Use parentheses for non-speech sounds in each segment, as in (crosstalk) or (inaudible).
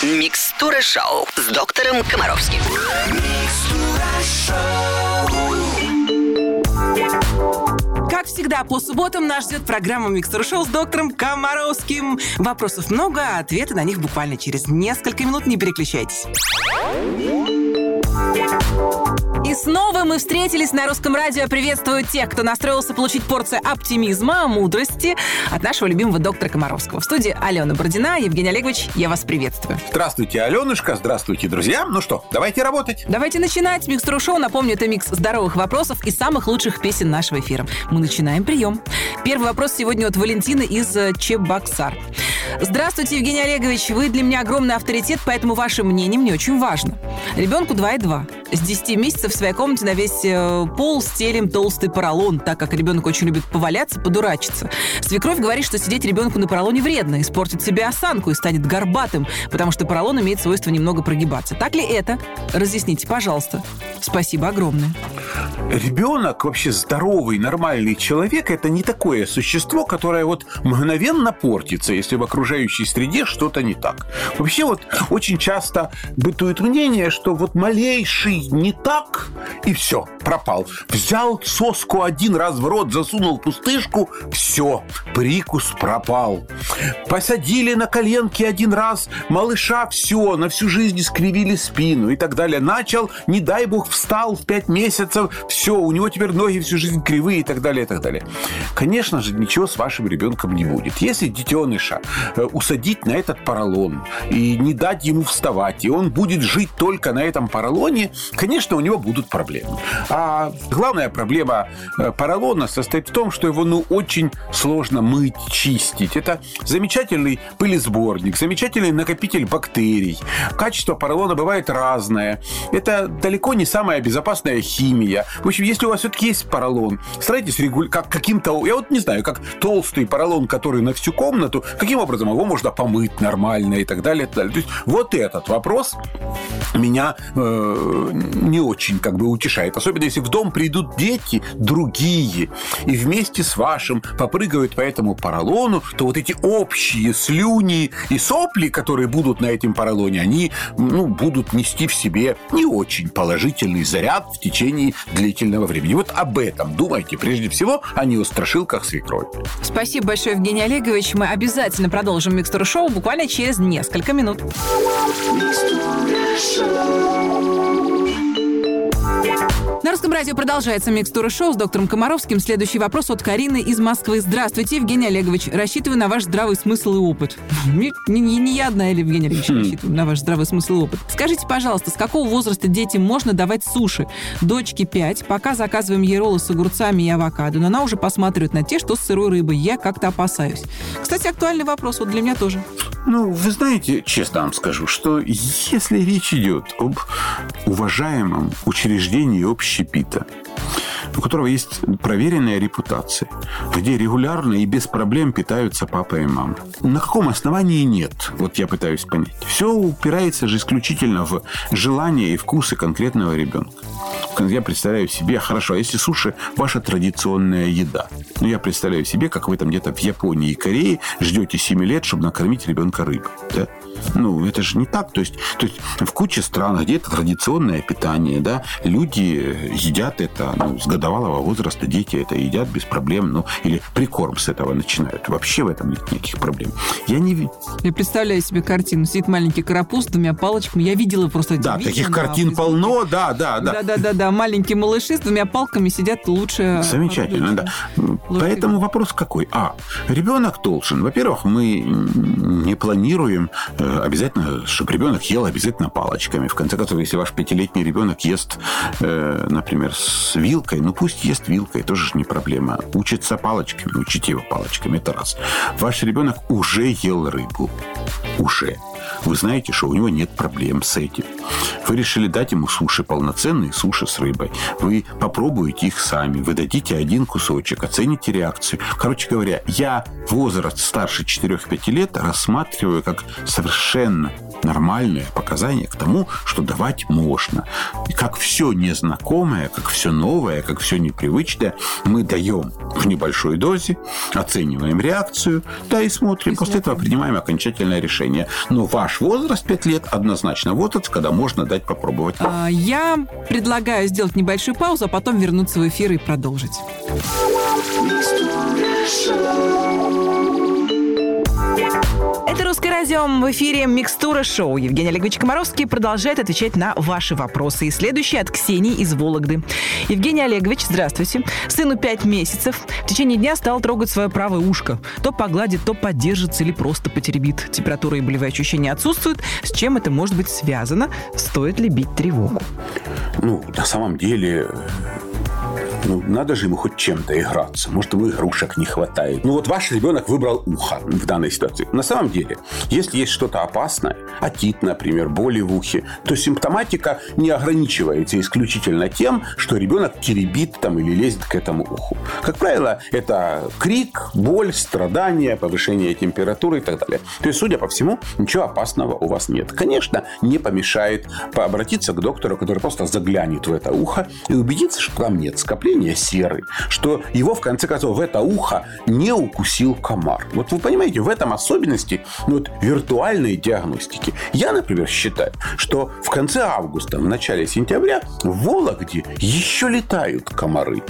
Микстура шоу с доктором Комаровским. Как всегда, по субботам нас ждет программа «Микстер Шоу» с доктором Комаровским. Вопросов много, а ответы на них буквально через несколько минут. Не переключайтесь. И снова мы встретились на русском радио. Приветствую тех, кто настроился получить порцию оптимизма, мудрости от нашего любимого доктора Комаровского. В студии Алена Бородина. Евгений Олегович, я вас приветствую. Здравствуйте, Аленушка. Здравствуйте, друзья. Ну что, давайте работать. Давайте начинать. Микстуру шоу, напомню, это микс здоровых вопросов и самых лучших песен нашего эфира. Мы начинаем прием. Первый вопрос сегодня от Валентины из э, Чебоксар. Здравствуйте, Евгений Олегович. Вы для меня огромный авторитет, поэтому ваше мнение мне очень важно. Ребенку 2,2. С 10 месяцев своей комнате на весь э, пол стелим толстый поролон, так как ребенок очень любит поваляться, подурачиться. Свекровь говорит, что сидеть ребенку на поролоне вредно, испортит себе осанку и станет горбатым, потому что поролон имеет свойство немного прогибаться. Так ли это? Разъясните, пожалуйста. Спасибо огромное. Ребенок, вообще здоровый, нормальный человек, это не такое существо, которое вот мгновенно портится, если в окружающей среде что-то не так. Вообще вот очень часто бытует мнение, что вот малейший не так, и все, пропал. Взял соску один раз в рот, засунул пустышку, все, прикус пропал. Посадили на коленки один раз малыша, все, на всю жизнь искривили спину и так далее. Начал, не дай бог, встал в пять месяцев, все, у него теперь ноги всю жизнь кривые и так далее, и так далее. Конечно же, ничего с вашим ребенком не будет. Если детеныша э, усадить на этот поролон и не дать ему вставать, и он будет жить только на этом поролоне, конечно, у него будут проблемы. А главная проблема э, поролона состоит в том, что его ну очень сложно мыть, чистить. Это замечательный пылесборник, замечательный накопитель бактерий. Качество поролона бывает разное. Это далеко не самая безопасная химия. В общем, если у вас все-таки есть поролон, старайтесь регулировать как каким-то, я вот не знаю, как толстый поролон, который на всю комнату, каким образом его можно помыть нормально и так далее. И так далее. То есть вот этот вопрос меня э, не очень как бы утешает. Особенно если в дом придут дети другие и вместе с вашим попрыгают по этому поролону, то вот эти общие слюни и сопли, которые будут на этом поролоне, они ну, будут нести в себе не очень положительный заряд в течение длительного времени. Вот об этом думайте прежде всего, а не о страшилках свекрови. Спасибо большое, Евгений Олегович. Мы обязательно продолжим микстуру шоу буквально через несколько минут. На русском радио продолжается микстура шоу с доктором Комаровским. Следующий вопрос от Карины из Москвы. Здравствуйте, Евгений Олегович. Рассчитываю на ваш здравый смысл и опыт. (laughs) Не, не, не я одна, или Евгений Олегович, рассчитываю на ваш здравый смысл и опыт. Скажите, пожалуйста, с какого возраста детям можно давать суши? Дочке 5. Пока заказываем ей роллы с огурцами и авокадо, но она уже посматривает на те, что с сырой рыбой. Я как-то опасаюсь. Кстати, актуальный вопрос вот для меня тоже. Ну, вы знаете, честно вам скажу, что если речь идет об уважаемом учреждении общепита, у которого есть проверенная репутация, где регулярно и без проблем питаются папа и мама. На каком основании нет? Вот я пытаюсь понять. Все упирается же исключительно в желание и вкусы конкретного ребенка. Я представляю себе, хорошо, а если суши ваша традиционная еда? Ну, я представляю себе, как вы там где-то в Японии и Корее ждете 7 лет, чтобы накормить ребенка рыбой. Да? Ну, это же не так. То есть, то есть в куче стран, где это традиционное питание, да, люди едят это ну, с годовалого возраста, дети это едят без проблем, ну, или прикорм с этого начинают. Вообще в этом нет никаких проблем. Я не... Я представляю себе картину. Сидит маленький карапуз с двумя палочками. Я видела просто Да, таких картин полно, да, да, да. Да-да-да, маленькие малыши с двумя палками сидят лучше. Замечательно, да. Поэтому вопрос какой? А, ребенок должен, во-первых, мы не планируем э, обязательно, чтобы ребенок ел обязательно палочками. В конце концов, если ваш пятилетний ребенок ест, э, например, с вилкой, ну пусть ест вилкой, тоже не проблема. Учится палочками, учите его палочками, это раз. Ваш ребенок уже ел рыбу. Уже. Вы знаете, что у него нет проблем с этим. Вы решили дать ему суши, полноценные суши с рыбой. Вы попробуете их сами. Вы дадите один кусочек, оцените реакцию. Короче говоря, я возраст старше 4-5 лет рассматриваю как совершенно нормальные показания к тому, что давать можно. И как все незнакомое, как все новое, как все непривычное, мы даем в небольшой дозе, оцениваем реакцию, да, и смотрим. После этого принимаем окончательное решение. Но ваш возраст 5 лет однозначно возраст, когда можно дать попробовать. А, Я предлагаю сделать небольшую паузу, а потом вернуться в эфир и продолжить. «Русское радио» в эфире «Микстура шоу». Евгений Олегович Комаровский продолжает отвечать на ваши вопросы. И следующий от Ксении из Вологды. Евгений Олегович, здравствуйте. Сыну 5 месяцев. В течение дня стал трогать свое правое ушко. То погладит, то поддержится или просто потеребит. Температура и болевые ощущения отсутствуют. С чем это может быть связано? Стоит ли бить тревогу? Ну, на самом деле, ну, надо же ему хоть чем-то играться. Может, ему игрушек не хватает. Ну, вот ваш ребенок выбрал ухо в данной ситуации. На самом деле, если есть что-то опасное, отит, например, боли в ухе, то симптоматика не ограничивается исключительно тем, что ребенок теребит там или лезет к этому уху. Как правило, это крик, боль, страдания, повышение температуры и так далее. То есть, судя по всему, ничего опасного у вас нет. Конечно, не помешает обратиться к доктору, который просто заглянет в это ухо и убедиться, что там нет скопления серы, что его, в конце концов, в это ухо не укусил комар. Вот вы понимаете, в этом особенности ну, вот, виртуальной диагностики. Я, например, считаю, что в конце августа, в начале сентября в Вологде еще летают комары.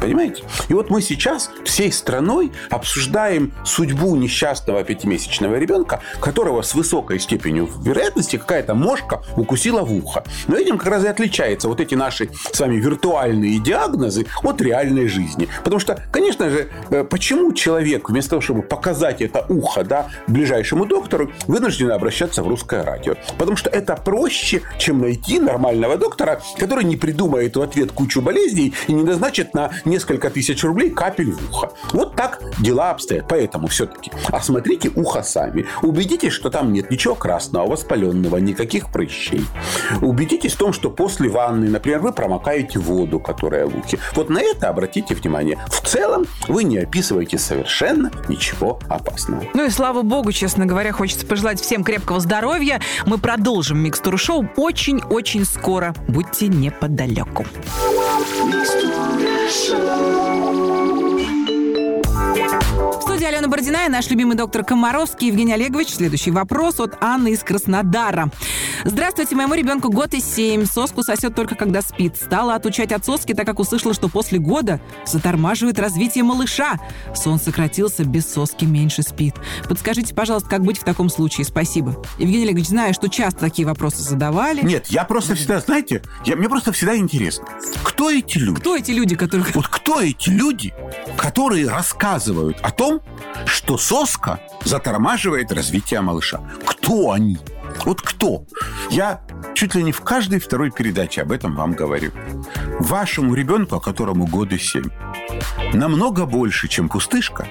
Понимаете? И вот мы сейчас всей страной обсуждаем судьбу несчастного пятимесячного ребенка, которого с высокой степенью вероятности какая-то мошка укусила в ухо. Но этим как раз и отличаются вот эти наши с вами виртуальные диагнозы от реальной жизни. Потому что, конечно же, э, почему человек вместо того, чтобы показать это ухо да, ближайшему доктору, вынужден обращаться в русское радио? Потому что это проще, чем найти нормального доктора, который не придумает в ответ кучу болезней и не назначит на несколько тысяч рублей капель в ухо. Вот так дела обстоят. Поэтому все-таки осмотрите ухо сами. Убедитесь, что там нет ничего красного, воспаленного, никаких прыщей. Убедитесь в том, что после ванны, например, вы промокаете воду, которая в ухе. Вот на это обратите внимание. В целом вы не описываете совершенно ничего опасного. Ну и слава богу, честно говоря, хочется пожелать всем крепкого здоровья. Мы продолжим микстуру шоу очень-очень скоро. Будьте неподалеку. В студии Алена Бородина и наш любимый доктор Комаровский Евгений Олегович. Следующий вопрос от Анны из Краснодара. Здравствуйте, моему ребенку год и семь. Соску сосет только когда спит. Стала отучать от соски, так как услышала, что после года затормаживает развитие малыша. Сон сократился, без соски меньше спит. Подскажите, пожалуйста, как быть в таком случае? Спасибо. Евгений Олегович, знаю, что часто такие вопросы задавали. Нет, я просто всегда, знаете, я, мне просто всегда интересно, кто эти люди? Кто эти люди, которые... Вот кто эти люди, которые рассказывают о том, что соска затормаживает развитие малыша? Кто они? Вот кто? Я чуть ли не в каждой второй передаче об этом вам говорю. Вашему ребенку, которому годы семь, намного больше, чем пустышка,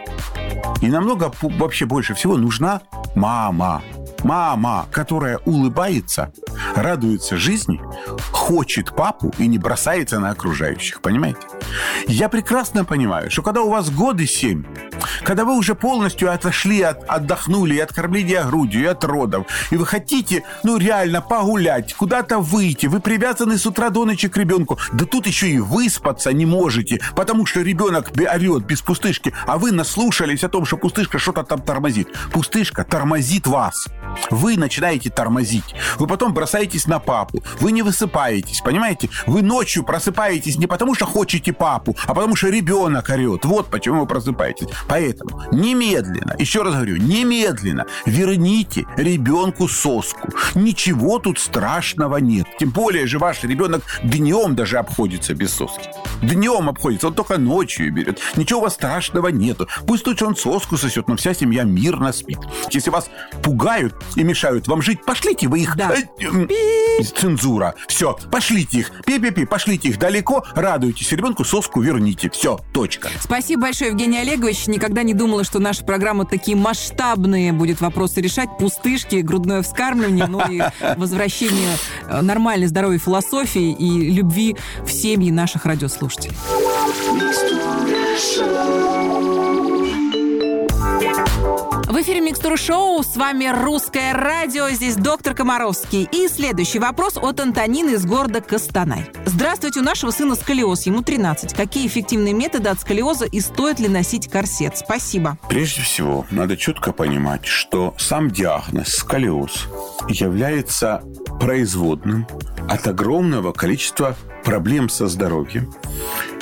и намного вообще больше всего нужна мама. Мама, которая улыбается, радуется жизни, хочет папу и не бросается на окружающих, понимаете? Я прекрасно понимаю, что когда у вас годы семь, когда вы уже полностью отошли, от, отдохнули и от кормления грудью, и от родов, и вы хотите, ну, реально погулять, куда-то выйти, вы привязаны с утра до ночи к ребенку, да тут еще и выспаться не можете, потому что ребенок бе- орет без пустышки, а вы наслушались о том, что пустышка что-то там тормозит. Пустышка тормозит вас. Вы начинаете тормозить. Вы потом бросаетесь на папу. Вы не высыпаетесь, понимаете? Вы ночью просыпаетесь не потому, что хотите папу, а потому, что ребенок орет. Вот почему вы просыпаетесь. Поэтому немедленно, еще раз говорю, немедленно верните ребенку соску. Ничего тут страшного нет. Тем более же ваш ребенок днем даже обходится без соски. Днем обходится, он только ночью берет. Ничего у вас страшного нету. Пусть лучше он соску сосет, но вся семья мирно спит. Если вас пугают и мешают вам жить, пошлите вы их. Да. Э, м, Цензура. Все, пошлите их. Пи-пи-пи, пошлите их далеко, радуйтесь ребенку, соску верните. Все, точка. Спасибо большое, Евгений Олегович. Никогда не думала, что наша программа такие масштабные будет вопросы решать. Пустышки, грудное вскармливание, ну и возвращение э, нормальной здоровой философии и любви в семьи наших радиослушателей. В эфире Микстура Шоу. С вами Русское радио. Здесь доктор Комаровский. И следующий вопрос от Антонины из города Костанай. Здравствуйте, у нашего сына сколиоз. Ему 13. Какие эффективные методы от сколиоза и стоит ли носить корсет? Спасибо. Прежде всего, надо четко понимать, что сам диагноз сколиоз является производным от огромного количества проблем со здоровьем.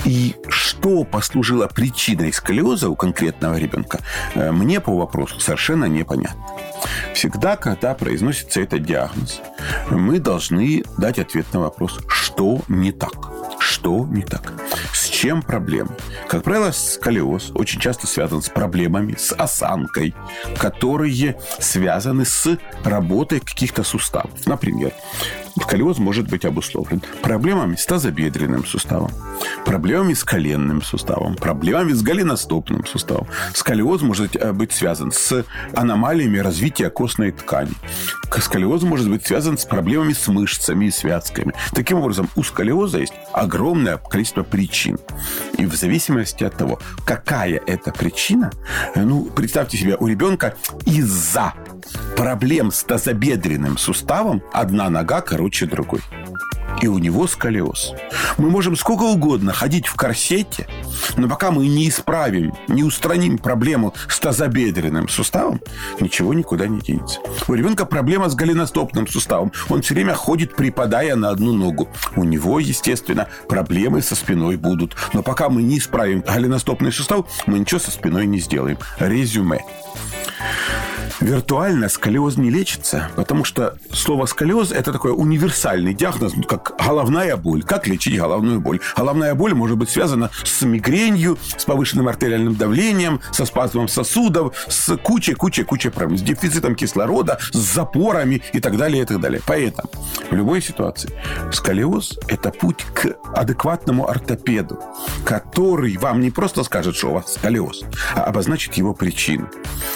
И что послужило причиной сколиоза у конкретного ребенка, э, мне по вопросу совершенно непонятно. Всегда, когда произносится этот диагноз, мы должны дать ответ на вопрос, что не так. Что не так? С чем проблема? Как правило, сколиоз очень часто связан с проблемами, с осанкой, которые связаны с работой каких-то суставов. Например, Сколиоз может быть обусловлен проблемами с тазобедренным суставом, проблемами с коленным суставом, проблемами с голеностопным суставом. Сколиоз может э, быть связан с аномалиями развития костной ткани. Сколиоз может быть связан с проблемами с мышцами и связками. Таким образом, у сколиоза есть огромное количество причин. И в зависимости от того, какая это причина, э, ну, представьте себе, у ребенка из-за проблем с тазобедренным суставом одна нога короче другой. И у него сколиоз. Мы можем сколько угодно ходить в корсете, но пока мы не исправим, не устраним проблему с тазобедренным суставом, ничего никуда не денется. У ребенка проблема с голеностопным суставом. Он все время ходит, припадая на одну ногу. У него, естественно, проблемы со спиной будут. Но пока мы не исправим голеностопный сустав, мы ничего со спиной не сделаем. Резюме. Виртуально сколиоз не лечится, потому что слово сколиоз – это такой универсальный диагноз, ну, как головная боль. Как лечить головную боль? Головная боль может быть связана с мигренью, с повышенным артериальным давлением, со спазмом сосудов, с кучей, кучей, кучей проблем, с дефицитом кислорода, с запорами и так далее, и так далее. Поэтому в любой ситуации сколиоз – это путь к адекватному ортопеду, который вам не просто скажет, что у вас сколиоз, а обозначит его причину.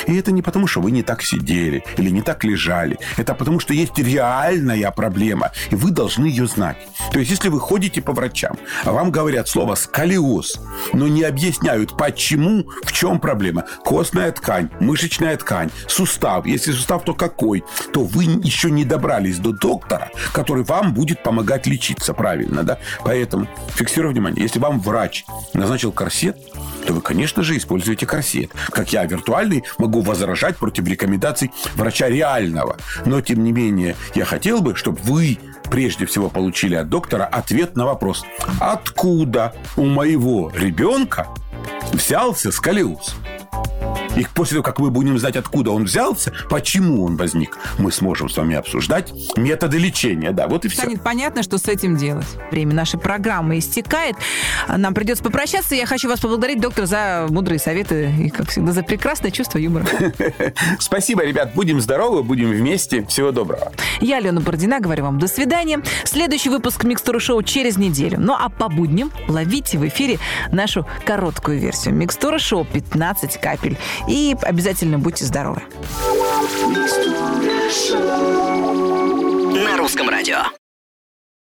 И это не потому, что вы не так сидели или не так лежали. Это потому, что есть реальная проблема, и вы должны ее знать. То есть, если вы ходите по врачам, а вам говорят слово «сколиоз», но не объясняют, почему, в чем проблема. Костная ткань, мышечная ткань, сустав. Если сустав, то какой? То вы еще не добрались до доктора, который вам будет помогать лечиться правильно. Да? Поэтому фиксирую внимание. Если вам врач назначил корсет, то вы, конечно же, используете корсет. Как я, виртуальный, могу возражать против рекомендаций врача реального. Но, тем не менее, я хотел бы, чтобы вы прежде всего получили от доктора ответ на вопрос, откуда у моего ребенка взялся сколиоз? И после того, как мы будем знать, откуда он взялся, почему он возник, мы сможем с вами обсуждать методы лечения. Да, вот и все. Станет понятно, что с этим делать. Время нашей программы истекает. Нам придется попрощаться. Я хочу вас поблагодарить, доктор, за мудрые советы и, как всегда, за прекрасное чувство юмора. (laughs) Спасибо, ребят. Будем здоровы, будем вместе. Всего доброго. Я, Алена Бородина, говорю вам до свидания. Следующий выпуск Микстуры Шоу через неделю. Ну а по будням ловите в эфире нашу короткую версию. Микстура Шоу 15 капель. И обязательно будьте здоровы. На русском радио.